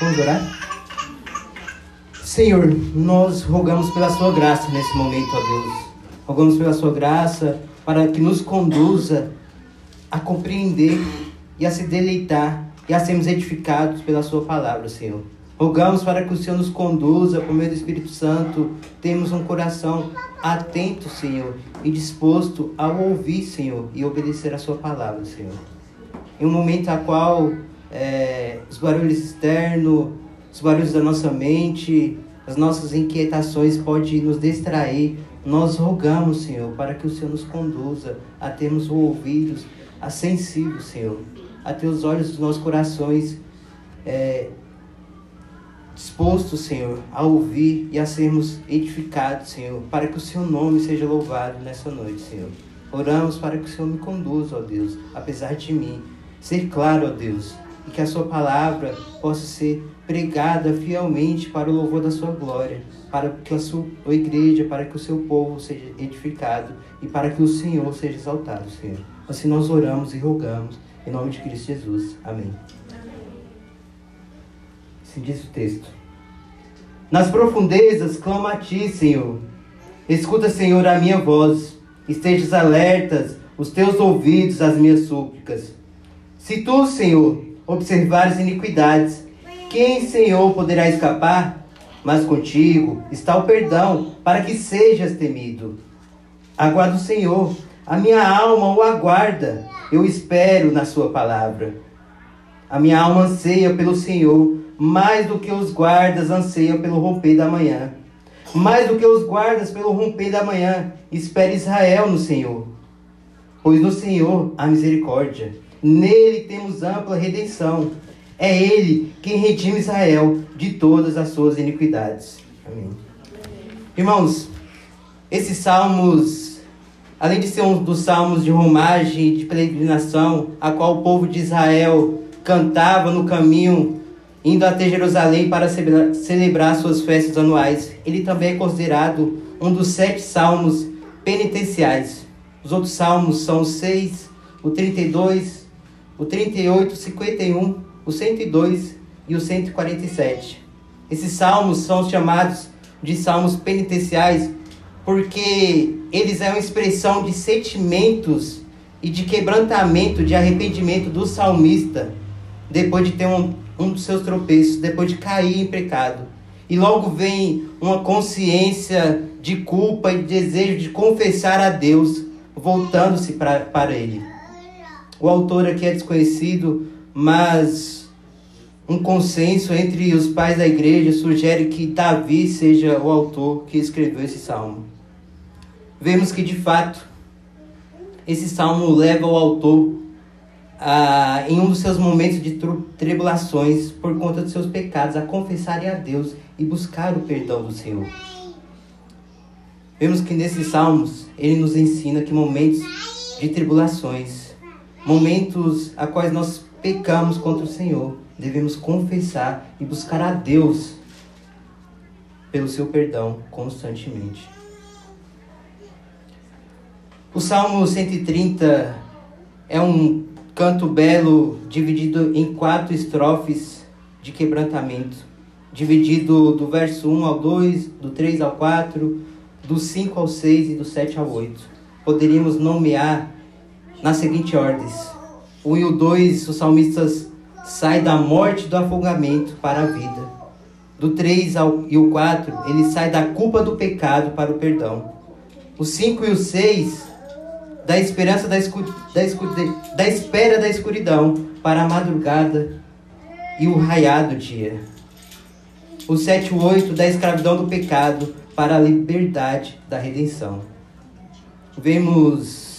Vamos orar? Senhor, nós rogamos pela Sua graça nesse momento, ó Deus. Rogamos pela Sua graça para que nos conduza a compreender e a se deleitar e a sermos edificados pela Sua palavra, Senhor. Rogamos para que o Senhor nos conduza por meio do Espírito Santo. Temos um coração atento, Senhor, e disposto a ouvir, Senhor, e obedecer a Sua palavra, Senhor. Em um momento a qual é, os barulhos externos, os barulhos da nossa mente, as nossas inquietações podem nos distrair. Nós rogamos, Senhor, para que o Senhor nos conduza a termos ouvidos a sensíveis, Senhor, a ter os olhos dos nossos corações é, dispostos, Senhor, a ouvir e a sermos edificados, Senhor, para que o Seu nome seja louvado nessa noite, Senhor. Oramos para que o Senhor me conduza, ó Deus, apesar de mim. Ser claro, ó Deus, e que a Sua palavra possa ser pregada fielmente para o louvor da Sua glória, para que a Sua igreja, para que o Seu povo seja edificado e para que o Senhor seja exaltado, Senhor. Assim nós oramos e rogamos, em nome de Cristo Jesus. Amém. Assim diz o texto. Nas profundezas clamo a Ti, Senhor. Escuta, Senhor, a minha voz. Estejas alertas os teus ouvidos às minhas súplicas. Se tu, Senhor, observares iniquidades, quem, Senhor, poderá escapar? Mas contigo está o perdão, para que sejas temido. Aguardo o Senhor, a minha alma o aguarda, eu espero na Sua palavra. A minha alma anseia pelo Senhor, mais do que os guardas anseiam pelo romper da manhã. Mais do que os guardas pelo romper da manhã, espere Israel no Senhor. Pois no Senhor há misericórdia Nele temos ampla redenção. É Ele quem redime Israel de todas as suas iniquidades. Amém. Irmãos, esses salmos, além de ser um dos salmos de romagem, de peregrinação, a qual o povo de Israel cantava no caminho, indo até Jerusalém para celebrar suas festas anuais, ele também é considerado um dos sete salmos penitenciais. Os outros salmos são o 6, o 32, o 38, o 51, o 102 e o 147. Esses salmos são chamados de salmos penitenciais porque eles é uma expressão de sentimentos e de quebrantamento, de arrependimento do salmista depois de ter um, um dos seus tropeços, depois de cair em pecado. E logo vem uma consciência de culpa e desejo de confessar a Deus, voltando-se para Ele. O autor aqui é desconhecido, mas um consenso entre os pais da igreja sugere que Davi seja o autor que escreveu esse salmo. Vemos que de fato esse salmo leva o autor a, em um dos seus momentos de tribulações por conta dos seus pecados a confessarem a Deus e buscar o perdão do Senhor. Vemos que nesses salmos ele nos ensina que momentos de tribulações momentos a quais nós pecamos contra o Senhor, devemos confessar e buscar a Deus pelo seu perdão constantemente. O Salmo 130 é um canto belo dividido em quatro estrofes de quebrantamento, dividido do verso 1 ao 2, do 3 ao 4, do 5 ao 6 e do 7 ao 8. Poderíamos nomear nas seguintes ordens. O 1 e o 2, os salmistas saem da morte do afogamento para a vida. Do 3 ao, e o 4, ele sai da culpa do pecado para o perdão. O 5 e o 6, da esperança da, escu, da, escu, da espera da escuridão para a madrugada e o raiado dia. O 7 e o 8, da escravidão do pecado para a liberdade da redenção. Vemos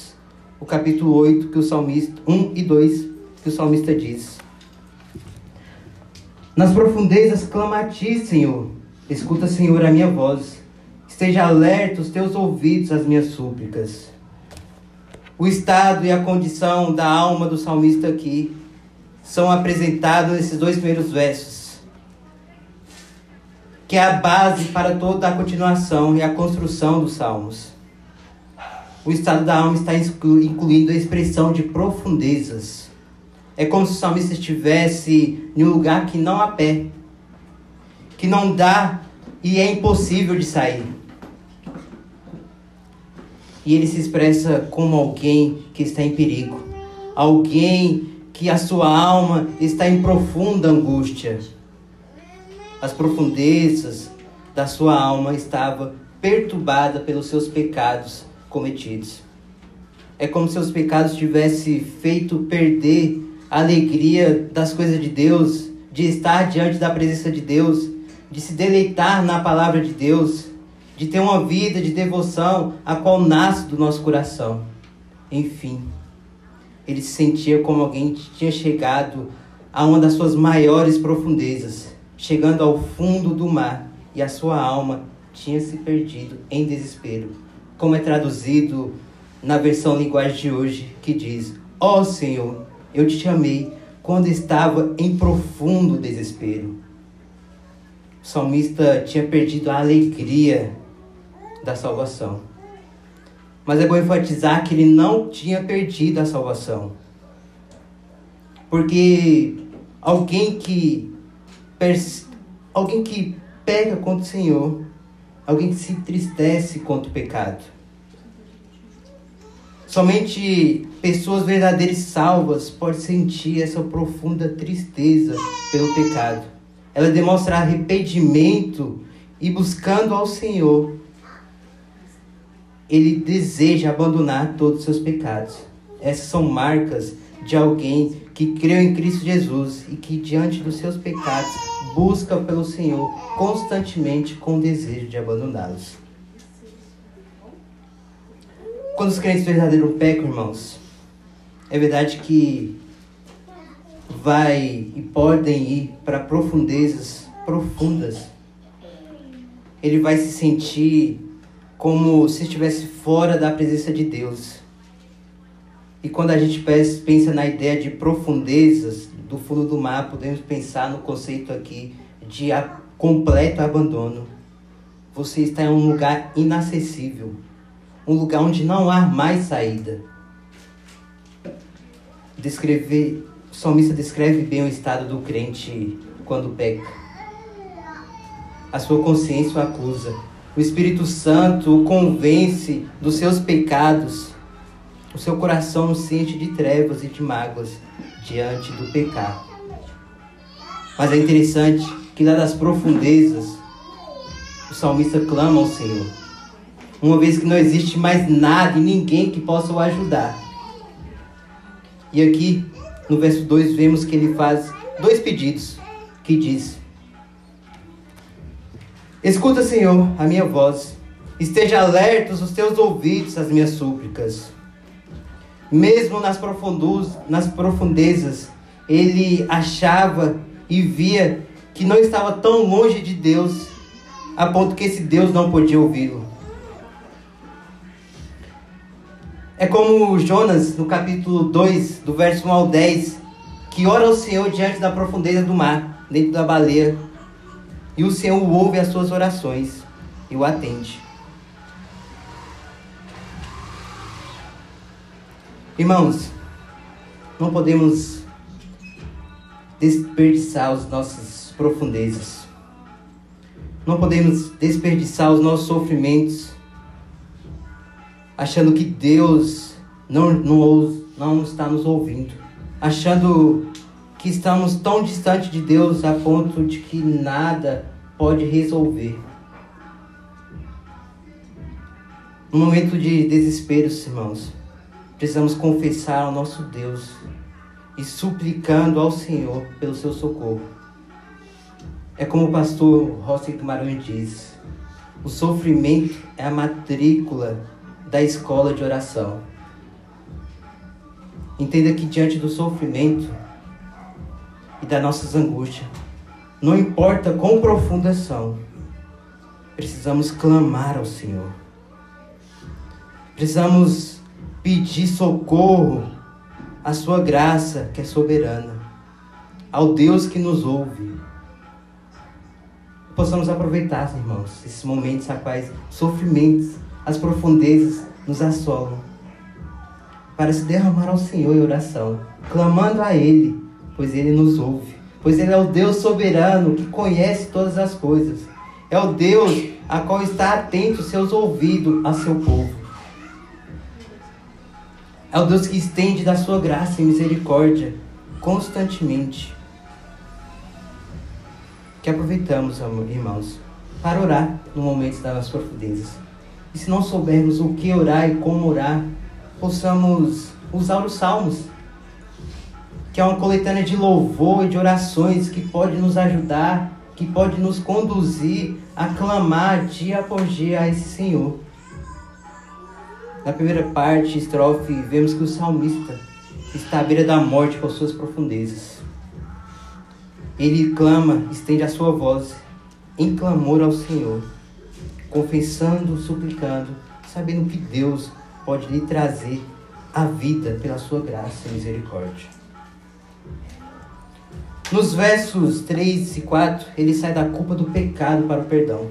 o capítulo 8, que o salmista 1 e 2, que o salmista diz: Nas profundezas clama a ti, Senhor. Escuta, Senhor, a minha voz. Esteja alerta os teus ouvidos às minhas súplicas. O estado e a condição da alma do salmista aqui são apresentados nesses dois primeiros versos, que é a base para toda a continuação e a construção dos salmos. O estado da alma está incluindo a expressão de profundezas. É como se o salmista estivesse em um lugar que não há pé, que não dá e é impossível de sair. E ele se expressa como alguém que está em perigo, alguém que a sua alma está em profunda angústia. As profundezas da sua alma estavam perturbadas pelos seus pecados cometidos. É como se os pecados tivessem feito perder a alegria das coisas de Deus, de estar diante da presença de Deus, de se deleitar na palavra de Deus, de ter uma vida de devoção a qual nasce do nosso coração. Enfim, ele se sentia como alguém que tinha chegado a uma das suas maiores profundezas, chegando ao fundo do mar, e a sua alma tinha se perdido em desespero, como é traduzido na versão linguagem de hoje, que diz: Ó oh, Senhor, eu te chamei quando estava em profundo desespero. O salmista tinha perdido a alegria da salvação. Mas é bom enfatizar que ele não tinha perdido a salvação. Porque alguém que alguém que peca contra o Senhor, alguém que se entristece contra o pecado. Somente pessoas verdadeiras salvas podem sentir essa profunda tristeza pelo pecado. Ela demonstra arrependimento e buscando ao Senhor ele deseja abandonar todos os seus pecados. Essas são marcas de alguém que creu em Cristo Jesus e que, diante dos seus pecados, busca pelo Senhor constantemente com o desejo de abandoná-los. Quando os crentes verdadeiros pecam, irmãos, é verdade que vai e podem ir para profundezas profundas. Ele vai se sentir como se estivesse fora da presença de Deus. E quando a gente pensa na ideia de profundezas do fundo do mar, podemos pensar no conceito aqui de completo abandono. Você está em um lugar inacessível, um lugar onde não há mais saída. Descrever, o salmista descreve bem o estado do crente quando peca. A sua consciência o acusa o Espírito Santo o convence dos seus pecados. O seu coração sente de trevas e de mágoas diante do pecado. Mas é interessante que lá das profundezas o salmista clama ao Senhor. Uma vez que não existe mais nada e ninguém que possa o ajudar. E aqui no verso 2 vemos que ele faz dois pedidos, que diz: Escuta, Senhor, a minha voz. Esteja alertos os teus ouvidos às minhas súplicas. Mesmo nas, nas profundezas, ele achava e via que não estava tão longe de Deus, a ponto que esse Deus não podia ouvi-lo. É como Jonas, no capítulo 2, do verso 1 ao 10, que ora ao Senhor diante da profundeza do mar, dentro da baleia, e o Senhor ouve as suas orações e o atende. Irmãos, não podemos desperdiçar as nossas profundezas. Não podemos desperdiçar os nossos sofrimentos achando que Deus não, não, não está nos ouvindo. Achando que estamos tão distante de Deus a ponto de que nada pode resolver. No momento de desespero, irmãos, precisamos confessar ao nosso Deus e suplicando ao Senhor pelo seu socorro. É como o pastor Rossi Guimarães diz: o sofrimento é a matrícula da escola de oração. Entenda que diante do sofrimento, e das nossas angústias. não importa quão profundas são, precisamos clamar ao Senhor. Precisamos pedir socorro à Sua graça, que é soberana, ao Deus que nos ouve. Possamos aproveitar, irmãos, esses momentos, rapaz, sofrimentos, as profundezas nos assolam, para se derramar ao Senhor em oração, clamando a Ele, pois Ele nos ouve pois Ele é o Deus soberano que conhece todas as coisas. É o Deus a qual está atento seus ouvidos a seu povo. É o Deus que estende da sua graça e misericórdia constantemente. Que aproveitamos, irmãos, para orar no momento das profundezas. E se não soubermos o que orar e como orar, possamos usar os salmos que é uma coletânea de louvor e de orações que pode nos ajudar, que pode nos conduzir a clamar dia após dia a esse Senhor. Na primeira parte, estrofe, vemos que o salmista está à beira da morte com suas profundezas. Ele clama, estende a sua voz em clamor ao Senhor, confessando, suplicando, sabendo que Deus pode lhe trazer a vida pela sua graça e misericórdia. Nos versos 3 e 4, ele sai da culpa do pecado para o perdão.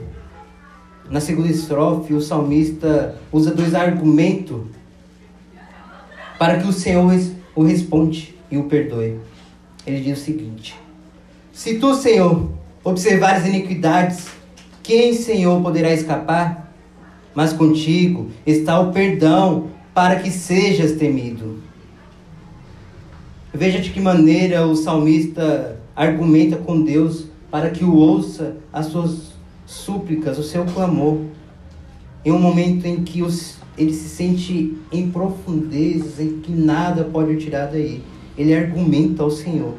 Na segunda estrofe, o salmista usa dois argumentos para que o Senhor o responde e o perdoe. Ele diz o seguinte: Se tu, Senhor, observares iniquidades, quem, Senhor, poderá escapar? Mas contigo está o perdão para que sejas temido. Veja de que maneira o salmista argumenta com Deus para que o ouça as suas súplicas, o seu clamor, em um momento em que os, ele se sente em profundezas, em que nada pode o tirar daí. Ele argumenta ao Senhor.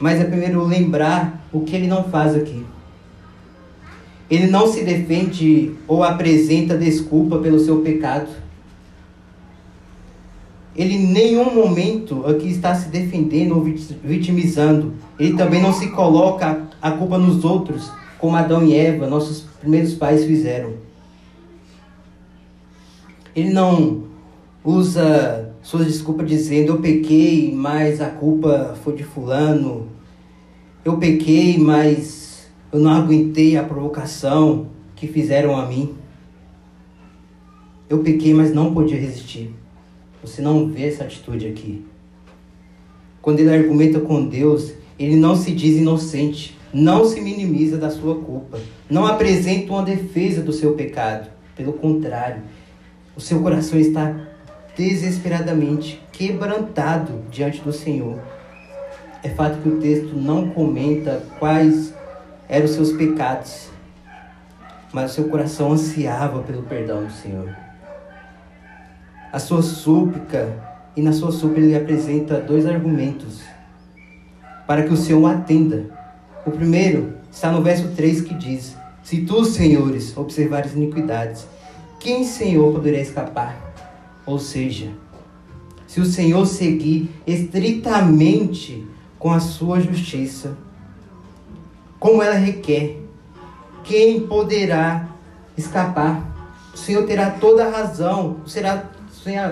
Mas é primeiro lembrar o que ele não faz aqui. Ele não se defende ou apresenta desculpa pelo seu pecado ele em nenhum momento aqui está se defendendo ou vitimizando. Ele também não se coloca a culpa nos outros, como Adão e Eva, nossos primeiros pais fizeram. Ele não usa suas desculpas dizendo eu pequei, mas a culpa foi de fulano. Eu pequei, mas eu não aguentei a provocação que fizeram a mim. Eu pequei, mas não podia resistir. Você não vê essa atitude aqui. Quando ele argumenta com Deus, ele não se diz inocente, não se minimiza da sua culpa, não apresenta uma defesa do seu pecado. Pelo contrário, o seu coração está desesperadamente quebrantado diante do Senhor. É fato que o texto não comenta quais eram os seus pecados, mas o seu coração ansiava pelo perdão do Senhor a sua súplica, e na sua súplica ele apresenta dois argumentos para que o Senhor atenda. O primeiro está no verso 3 que diz: Se tu, senhores, observares iniquidades, quem, Senhor, poderá escapar? Ou seja, se o Senhor seguir estritamente com a sua justiça, como ela requer, quem poderá escapar? O Senhor terá toda a razão, será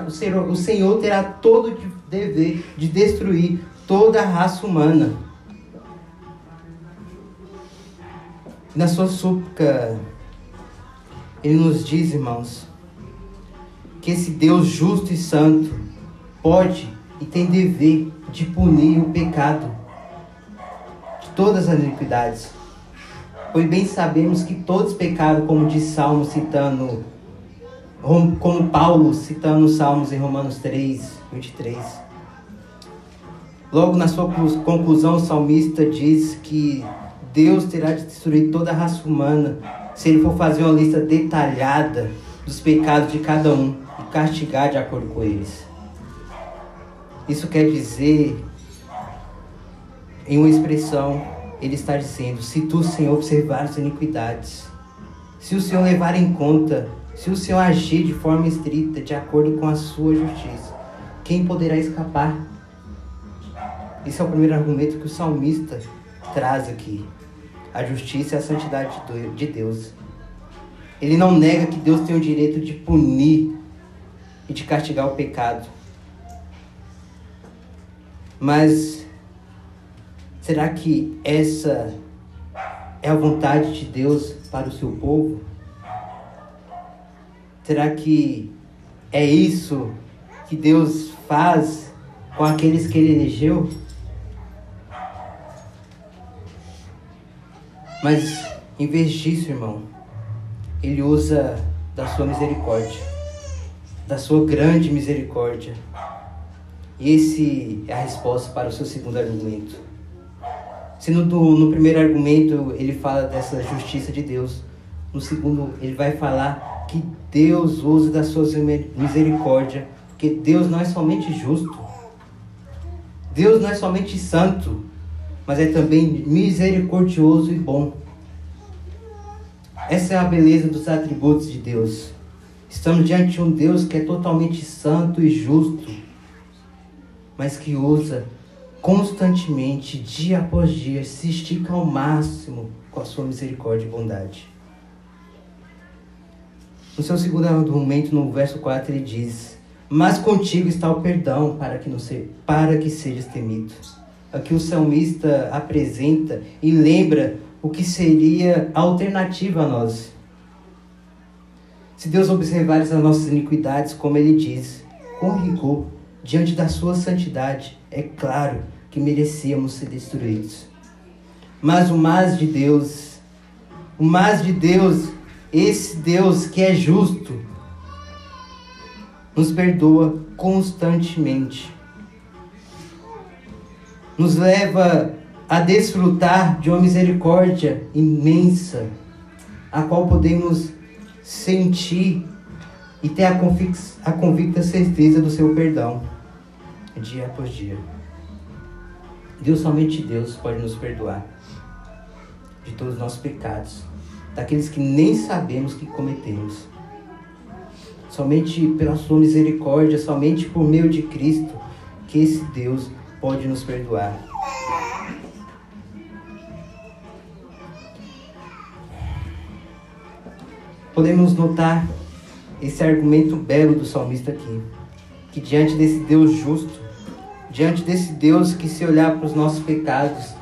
o Senhor, o Senhor terá todo o dever de destruir toda a raça humana. Na sua súplica, ele nos diz, irmãos, que esse Deus justo e santo pode e tem dever de punir o pecado de todas as iniquidades. Pois bem sabemos que todos pecaram, como diz Salmo citando como Paulo citando os Salmos em Romanos 3, 23. Logo na sua conclusão, o salmista diz que Deus terá de destruir toda a raça humana se ele for fazer uma lista detalhada dos pecados de cada um e castigar de acordo com eles. Isso quer dizer, em uma expressão, ele está dizendo: se tu, Senhor, observar as iniquidades, se o Senhor levar em conta se o Senhor agir de forma estrita, de acordo com a sua justiça, quem poderá escapar? Esse é o primeiro argumento que o salmista traz aqui: a justiça e a santidade de Deus. Ele não nega que Deus tem o direito de punir e de castigar o pecado. Mas será que essa é a vontade de Deus para o seu povo? Será que é isso que Deus faz com aqueles que ele elegeu? Mas em vez disso, irmão, ele usa da sua misericórdia, da sua grande misericórdia. E esse é a resposta para o seu segundo argumento. Se no, no primeiro argumento ele fala dessa justiça de Deus, no segundo ele vai falar que Deus usa da sua misericórdia, porque Deus não é somente justo, Deus não é somente santo, mas é também misericordioso e bom. Essa é a beleza dos atributos de Deus. Estamos diante de um Deus que é totalmente santo e justo, mas que usa constantemente, dia após dia, se estica ao máximo com a sua misericórdia e bondade. No seu segundo argumento, no verso 4, ele diz: Mas contigo está o perdão para que, não se, para que sejas temido. Aqui o salmista apresenta e lembra o que seria a alternativa a nós. Se Deus observar as nossas iniquidades, como ele diz, com rigor, diante da sua santidade, é claro que merecíamos ser destruídos. Mas o mais de Deus, o mais de Deus, esse Deus que é justo, nos perdoa constantemente. Nos leva a desfrutar de uma misericórdia imensa, a qual podemos sentir e ter a, a convicta certeza do seu perdão, dia após dia. Deus, somente Deus, pode nos perdoar de todos os nossos pecados, daqueles que nem sabemos que cometemos. Somente pela sua misericórdia, somente por meio de Cristo, que esse Deus pode nos perdoar. podemos notar esse argumento belo do salmista aqui, que diante desse Deus justo, diante desse Deus que se olhar para os nossos pecados,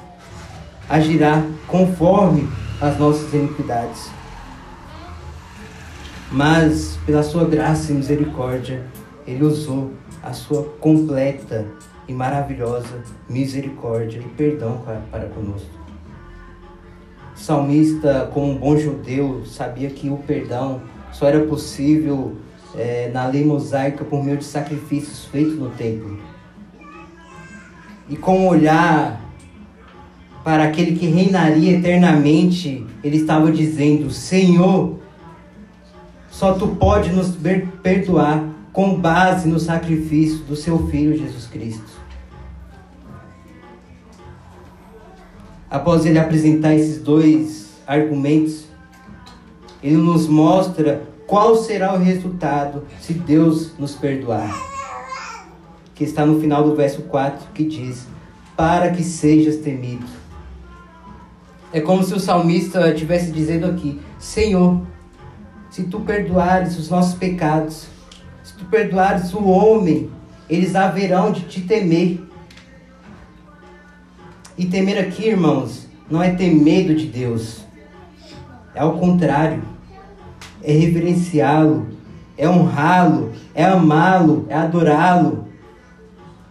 agirá conforme as nossas iniquidades. Mas pela sua graça e misericórdia, ele usou a sua completa e maravilhosa misericórdia e perdão para conosco salmista, como um bom judeu, sabia que o perdão só era possível é, na lei mosaica por meio de sacrifícios feitos no templo. E com um olhar para aquele que reinaria eternamente, ele estava dizendo: Senhor, só tu pode nos perdoar com base no sacrifício do seu filho Jesus Cristo. Após ele apresentar esses dois argumentos, ele nos mostra qual será o resultado se Deus nos perdoar. Que está no final do verso 4 que diz: Para que sejas temido. É como se o salmista estivesse dizendo aqui: Senhor, se tu perdoares os nossos pecados, se tu perdoares o homem, eles haverão de te temer e temer aqui, irmãos, não é ter medo de Deus. É ao contrário. É reverenciá-lo, é honrá-lo, é amá-lo, é adorá-lo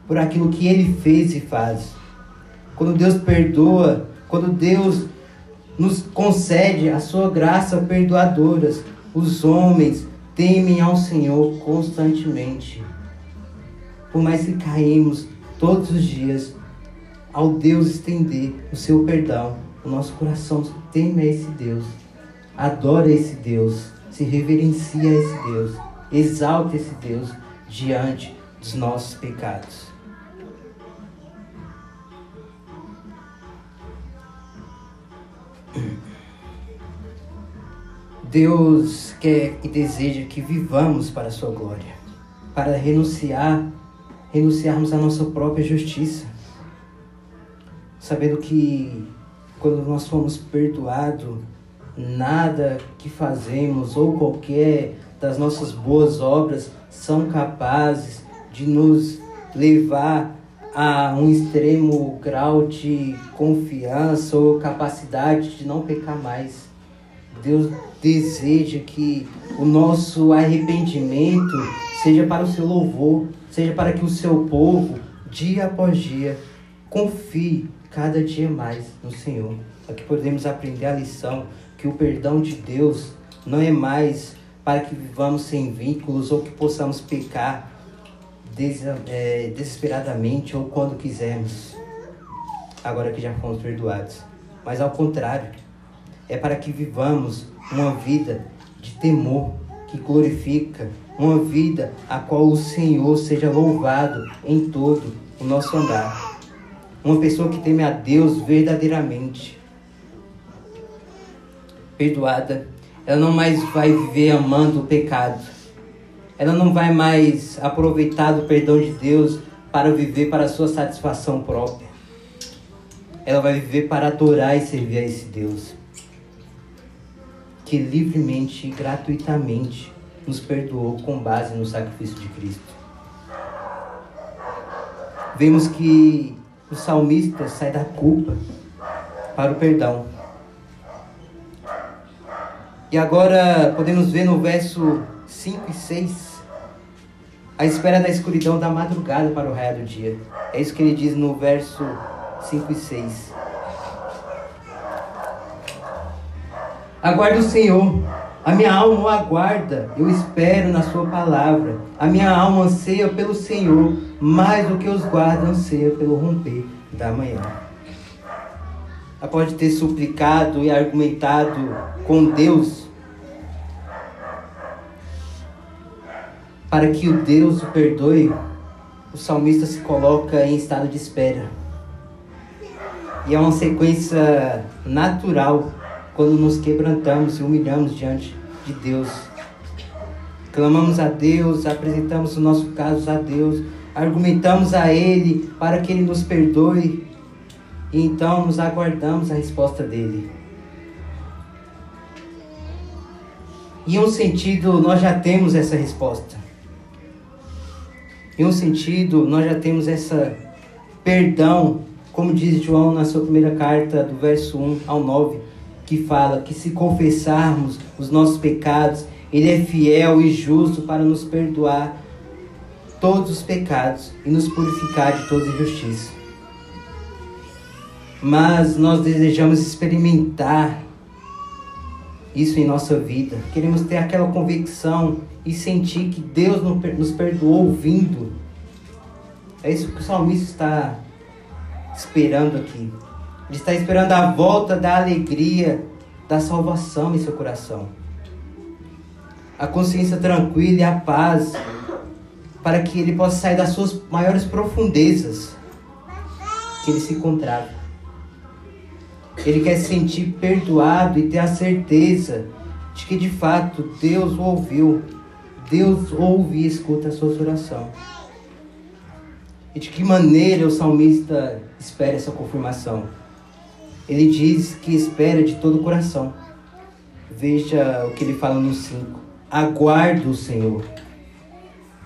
por aquilo que ele fez e faz. Quando Deus perdoa, quando Deus nos concede a sua graça perdoadora, os homens temem ao Senhor constantemente. Por mais que caímos todos os dias, ao Deus estender o seu perdão, o nosso coração teme a esse Deus, adora esse Deus, se reverencia a esse Deus, exalta esse Deus diante dos nossos pecados. Deus quer e deseja que vivamos para a sua glória, para renunciar, renunciarmos à nossa própria justiça sabendo que quando nós fomos perdoados, nada que fazemos ou qualquer das nossas boas obras são capazes de nos levar a um extremo grau de confiança ou capacidade de não pecar mais. Deus deseja que o nosso arrependimento seja para o seu louvor, seja para que o seu povo, dia após dia, confie cada dia mais no Senhor. Aqui podemos aprender a lição que o perdão de Deus não é mais para que vivamos sem vínculos ou que possamos pecar des é, desesperadamente ou quando quisermos, agora que já fomos perdoados. Mas ao contrário, é para que vivamos uma vida de temor que glorifica, uma vida a qual o Senhor seja louvado em todo o nosso andar. Uma pessoa que teme a Deus verdadeiramente. Perdoada, ela não mais vai viver amando o pecado. Ela não vai mais aproveitar do perdão de Deus para viver para a sua satisfação própria. Ela vai viver para adorar e servir a esse Deus que livremente e gratuitamente nos perdoou com base no sacrifício de Cristo. Vemos que o salmista sai da culpa para o perdão. E agora podemos ver no verso 5 e 6 a espera da escuridão da madrugada para o raio do dia. É isso que ele diz no verso 5 e 6. Aguardo o Senhor. A minha alma o aguarda, eu espero na sua palavra. A minha alma anseia pelo Senhor, mais do que os guardas anseia pelo romper da manhã. Pode ter suplicado e argumentado com Deus para que o Deus o perdoe. O salmista se coloca em estado de espera. E é uma sequência natural quando nos quebrantamos e humilhamos diante de Deus. Clamamos a Deus, apresentamos o nosso caso a Deus, argumentamos a Ele para que Ele nos perdoe e então nos aguardamos a resposta dele. Em um sentido, nós já temos essa resposta. Em um sentido, nós já temos essa perdão, como diz João na sua primeira carta, do verso 1 ao 9 que fala que se confessarmos os nossos pecados, Ele é fiel e justo para nos perdoar todos os pecados e nos purificar de toda injustiça. Mas nós desejamos experimentar isso em nossa vida. Queremos ter aquela convicção e sentir que Deus nos perdoou ouvindo. É isso que o salmista está esperando aqui. Ele está esperando a volta da alegria, da salvação em seu coração. A consciência tranquila e a paz, para que ele possa sair das suas maiores profundezas que ele se encontrava. Ele quer se sentir perdoado e ter a certeza de que de fato Deus o ouviu. Deus ouve e escuta as suas orações. E de que maneira o salmista espera essa confirmação? Ele diz que espera de todo o coração. Veja o que ele fala no 5. Aguardo o Senhor.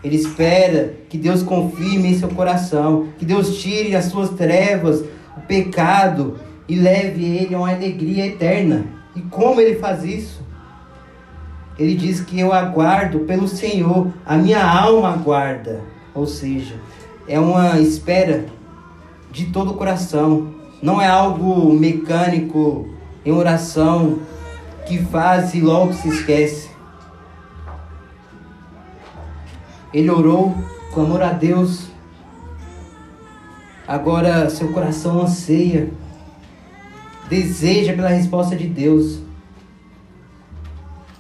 Ele espera que Deus confirme em seu coração, que Deus tire as suas trevas, o pecado e leve ele a uma alegria eterna. E como ele faz isso? Ele diz que eu aguardo pelo Senhor, a minha alma aguarda. Ou seja, é uma espera de todo o coração, não é algo mecânico em oração que faz e logo se esquece. Ele orou, clamou a Deus. Agora seu coração anseia, deseja pela resposta de Deus.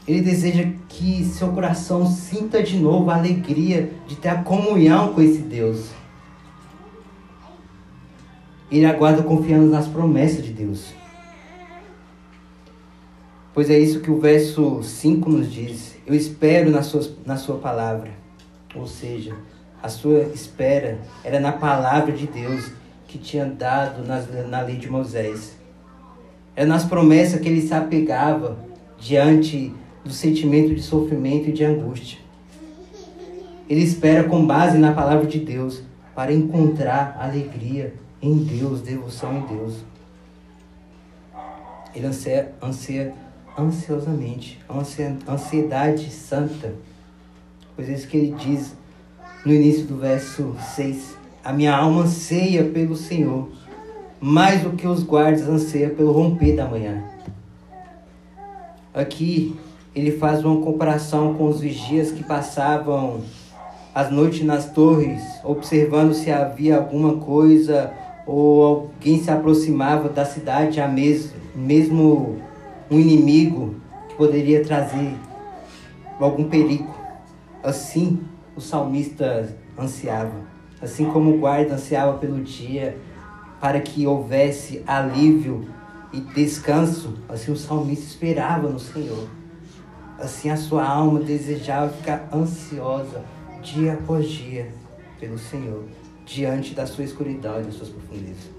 Ele deseja que seu coração sinta de novo a alegria de ter a comunhão com esse Deus. Ele aguarda confiando nas promessas de Deus. Pois é isso que o verso 5 nos diz. Eu espero na sua, na sua palavra. Ou seja, a sua espera era na palavra de Deus que tinha dado nas, na lei de Moisés. É nas promessas que ele se apegava diante do sentimento de sofrimento e de angústia. Ele espera com base na palavra de Deus para encontrar alegria em Deus, devoção em Deus. Ele anseia, anseia ansiosamente, ansiedade santa. Pois é isso que ele diz no início do verso 6. A minha alma anseia pelo Senhor, mais do que os guardas anseia pelo romper da manhã. Aqui ele faz uma comparação com os vigias que passavam as noites nas torres, observando se havia alguma coisa ou alguém se aproximava da cidade, a mesmo, mesmo um inimigo que poderia trazer algum perigo. Assim, o salmista ansiava, assim como o guarda ansiava pelo dia, para que houvesse alívio e descanso, assim o salmista esperava no Senhor. Assim a sua alma desejava ficar ansiosa dia após dia pelo Senhor, diante da sua escuridão e das suas profundezas.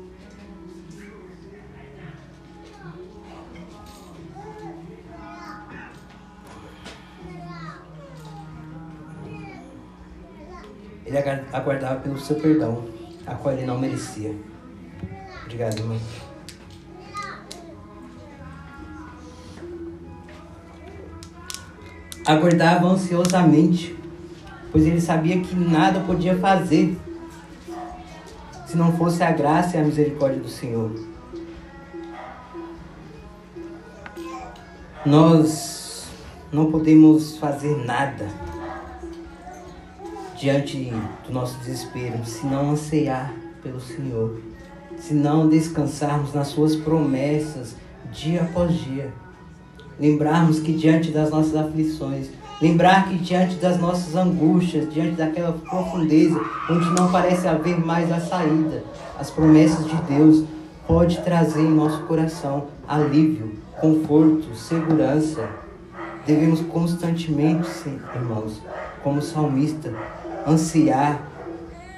Ele aguardava pelo seu perdão, a qual ele não merecia. Obrigado, irmão. Aguardava ansiosamente pois ele sabia que nada podia fazer se não fosse a graça e a misericórdia do Senhor. Nós não podemos fazer nada diante do nosso desespero se não anseiar pelo Senhor, se não descansarmos nas Suas promessas dia após dia. Lembrarmos que diante das nossas aflições, Lembrar que diante das nossas angústias, diante daquela profundeza onde não parece haver mais a saída, as promessas de Deus pode trazer em nosso coração alívio, conforto, segurança. Devemos constantemente, irmãos, como salmista, ansiar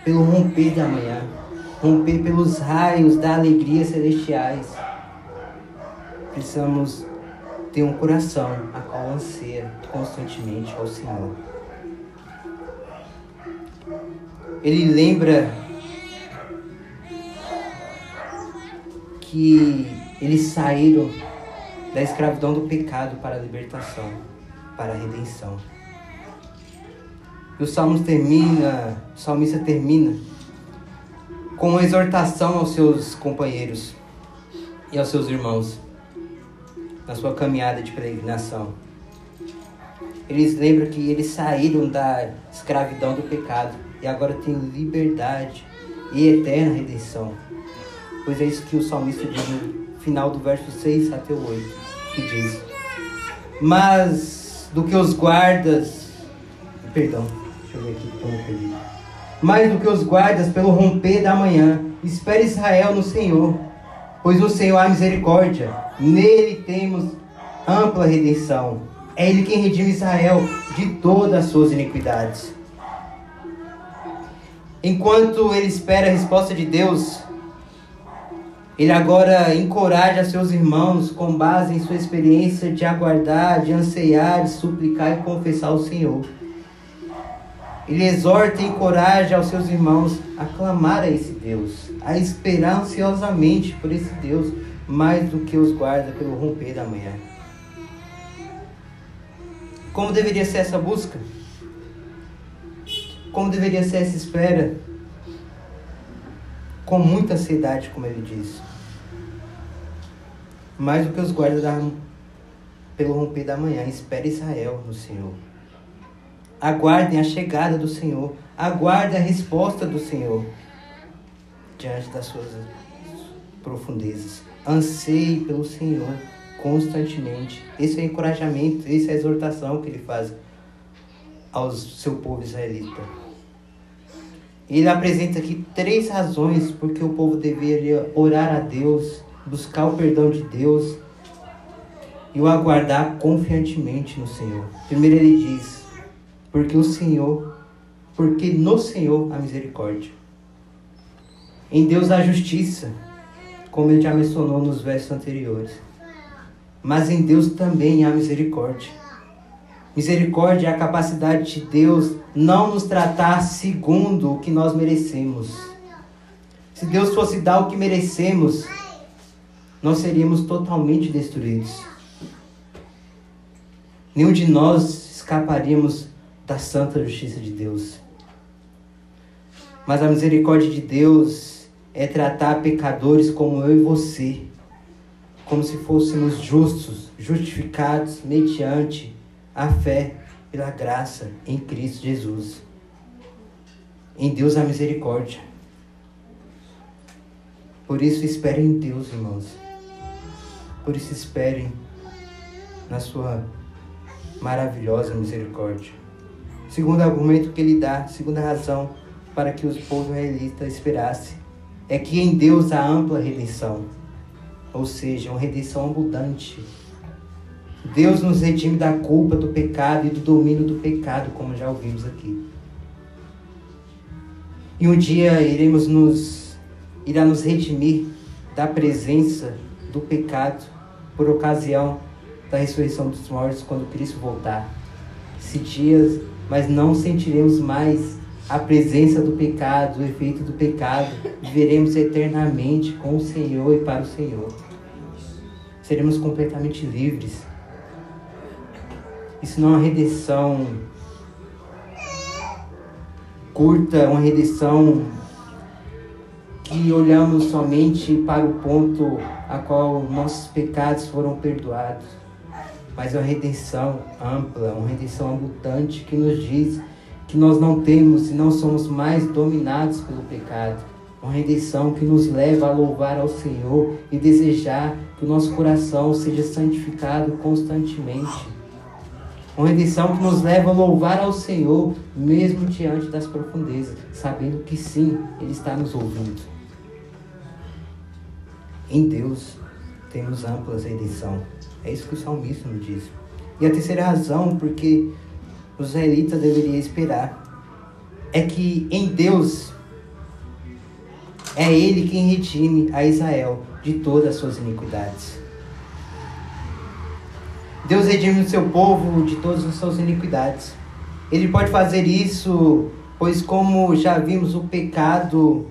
pelo romper da manhã, romper pelos raios da alegria celestiais. Precisamos tem um coração a qual anseia constantemente ao Senhor. Ele lembra que eles saíram da escravidão do pecado para a libertação, para a redenção. E o Salmo termina, o salmista termina com uma exortação aos seus companheiros e aos seus irmãos na sua caminhada de peregrinação. Eles lembram que eles saíram da escravidão do pecado e agora têm liberdade e eterna redenção. Pois é isso que o salmista diz no final do verso 6 até o 8, que diz: Mas do que os guardas, perdão, deixa eu ver aqui como eu. Mais do que os guardas pelo romper da manhã, espere Israel no Senhor, pois no Senhor há misericórdia Nele temos ampla redenção. É Ele quem redime Israel de todas as suas iniquidades. Enquanto ele espera a resposta de Deus, ele agora encoraja seus irmãos com base em sua experiência de aguardar, de anseiar, de suplicar e confessar ao Senhor. Ele exorta e encoraja aos seus irmãos a clamar a esse Deus, a esperar ansiosamente por esse Deus mais do que os guarda pelo romper da manhã. Como deveria ser essa busca? Como deveria ser essa espera? Com muita ansiedade, como ele diz. Mais do que os guardas pelo romper da manhã. Espere Israel no Senhor. Aguardem a chegada do Senhor. Aguardem a resposta do Senhor diante das suas profundezas anseie pelo Senhor constantemente. Esse é o encorajamento, essa é a exortação que ele faz ao seu povo israelita. Ele apresenta aqui três razões porque o povo deveria orar a Deus, buscar o perdão de Deus e o aguardar confiantemente no Senhor. Primeiro ele diz: porque o Senhor, porque no Senhor há misericórdia. Em Deus há justiça como ele já mencionou nos versos anteriores. mas em Deus também há misericórdia. Misericórdia é a capacidade de Deus não nos tratar segundo o que nós merecemos. Se Deus fosse dar o que merecemos, nós seríamos totalmente destruídos. Nenhum de nós escaparíamos da santa justiça de Deus. Mas a misericórdia de Deus é tratar pecadores como eu e você, como se fôssemos justos, justificados mediante a fé pela graça em Cristo Jesus. Em Deus há misericórdia. Por isso esperem em Deus, irmãos. Por isso esperem na sua maravilhosa misericórdia. Segundo argumento que ele dá, segunda razão para que os povos israelitas esperassem, é que em Deus há ampla redenção, ou seja, uma redenção abundante. Deus nos redime da culpa do pecado e do domínio do pecado, como já ouvimos aqui. E um dia iremos nos irá nos redimir da presença do pecado por ocasião da ressurreição dos mortos quando Cristo voltar. Esse dia, mas não sentiremos mais a presença do pecado, o efeito do pecado. Viveremos eternamente com o Senhor e para o Senhor. Seremos completamente livres. Isso não é uma redenção curta, uma redenção que olhamos somente para o ponto a qual nossos pecados foram perdoados, mas é uma redenção ampla, uma redenção abundante que nos diz que nós não temos e não somos mais dominados pelo pecado. Uma redenção que nos leva a louvar ao Senhor e desejar que o nosso coração seja santificado constantemente. Uma redenção que nos leva a louvar ao Senhor, mesmo diante das profundezas, sabendo que sim, Ele está nos ouvindo. Em Deus temos ampla redenção. É isso que o salmista nos diz. E a terceira razão, porque os israelitas deveriam esperar é que em Deus é Ele quem redime a Israel de todas as suas iniquidades. Deus redime o seu povo de todas as suas iniquidades. Ele pode fazer isso, pois, como já vimos, o pecado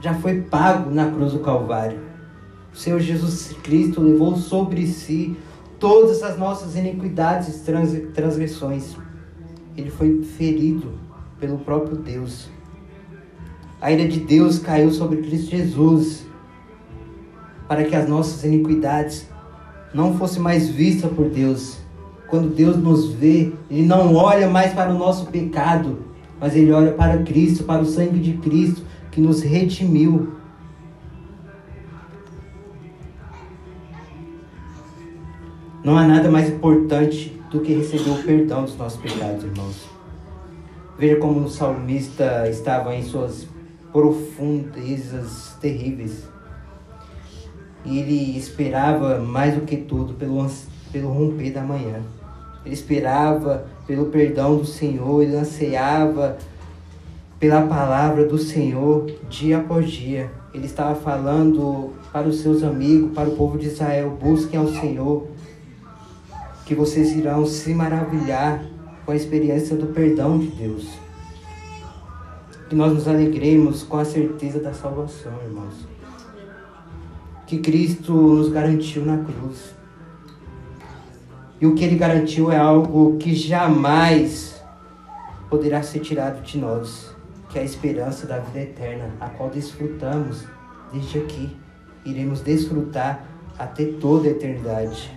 já foi pago na cruz do Calvário. O Senhor Jesus Cristo levou sobre si todas as nossas iniquidades e transgressões ele foi ferido pelo próprio Deus. A ira de Deus caiu sobre Cristo Jesus para que as nossas iniquidades não fossem mais vistas por Deus. Quando Deus nos vê, Ele não olha mais para o nosso pecado, mas Ele olha para Cristo, para o sangue de Cristo que nos redimiu. Não há nada mais importante do que receber o perdão dos nossos pecados, irmãos. Veja como o salmista estava em suas profundezas terríveis. E ele esperava mais do que tudo pelo, pelo romper da manhã. Ele esperava pelo perdão do Senhor, ele ansiava pela palavra do Senhor dia após dia. Ele estava falando para os seus amigos, para o povo de Israel: busquem ao Senhor, que vocês irão se maravilhar com a experiência do perdão de Deus. Que nós nos alegremos com a certeza da salvação, irmãos. Que Cristo nos garantiu na cruz. E o que ele garantiu é algo que jamais poderá ser tirado de nós, que é a esperança da vida eterna, a qual desfrutamos desde aqui. Iremos desfrutar até toda a eternidade.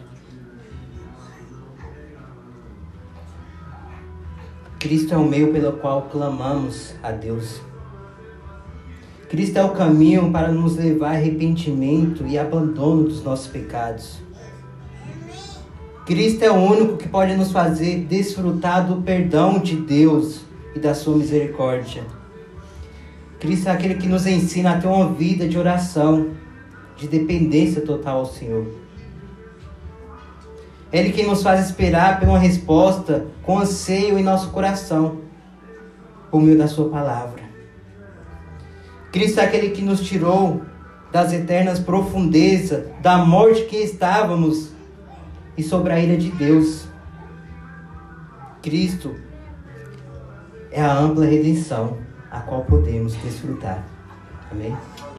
Cristo é o meio pelo qual clamamos a Deus. Cristo é o caminho para nos levar a arrependimento e abandono dos nossos pecados. Cristo é o único que pode nos fazer desfrutar do perdão de Deus e da sua misericórdia. Cristo é aquele que nos ensina a ter uma vida de oração, de dependência total ao Senhor. Ele quem nos faz esperar por uma resposta com anseio em nosso coração, por meio da Sua palavra. Cristo é aquele que nos tirou das eternas profundezas, da morte que estávamos e sobre a ira de Deus. Cristo é a ampla redenção a qual podemos desfrutar. Amém?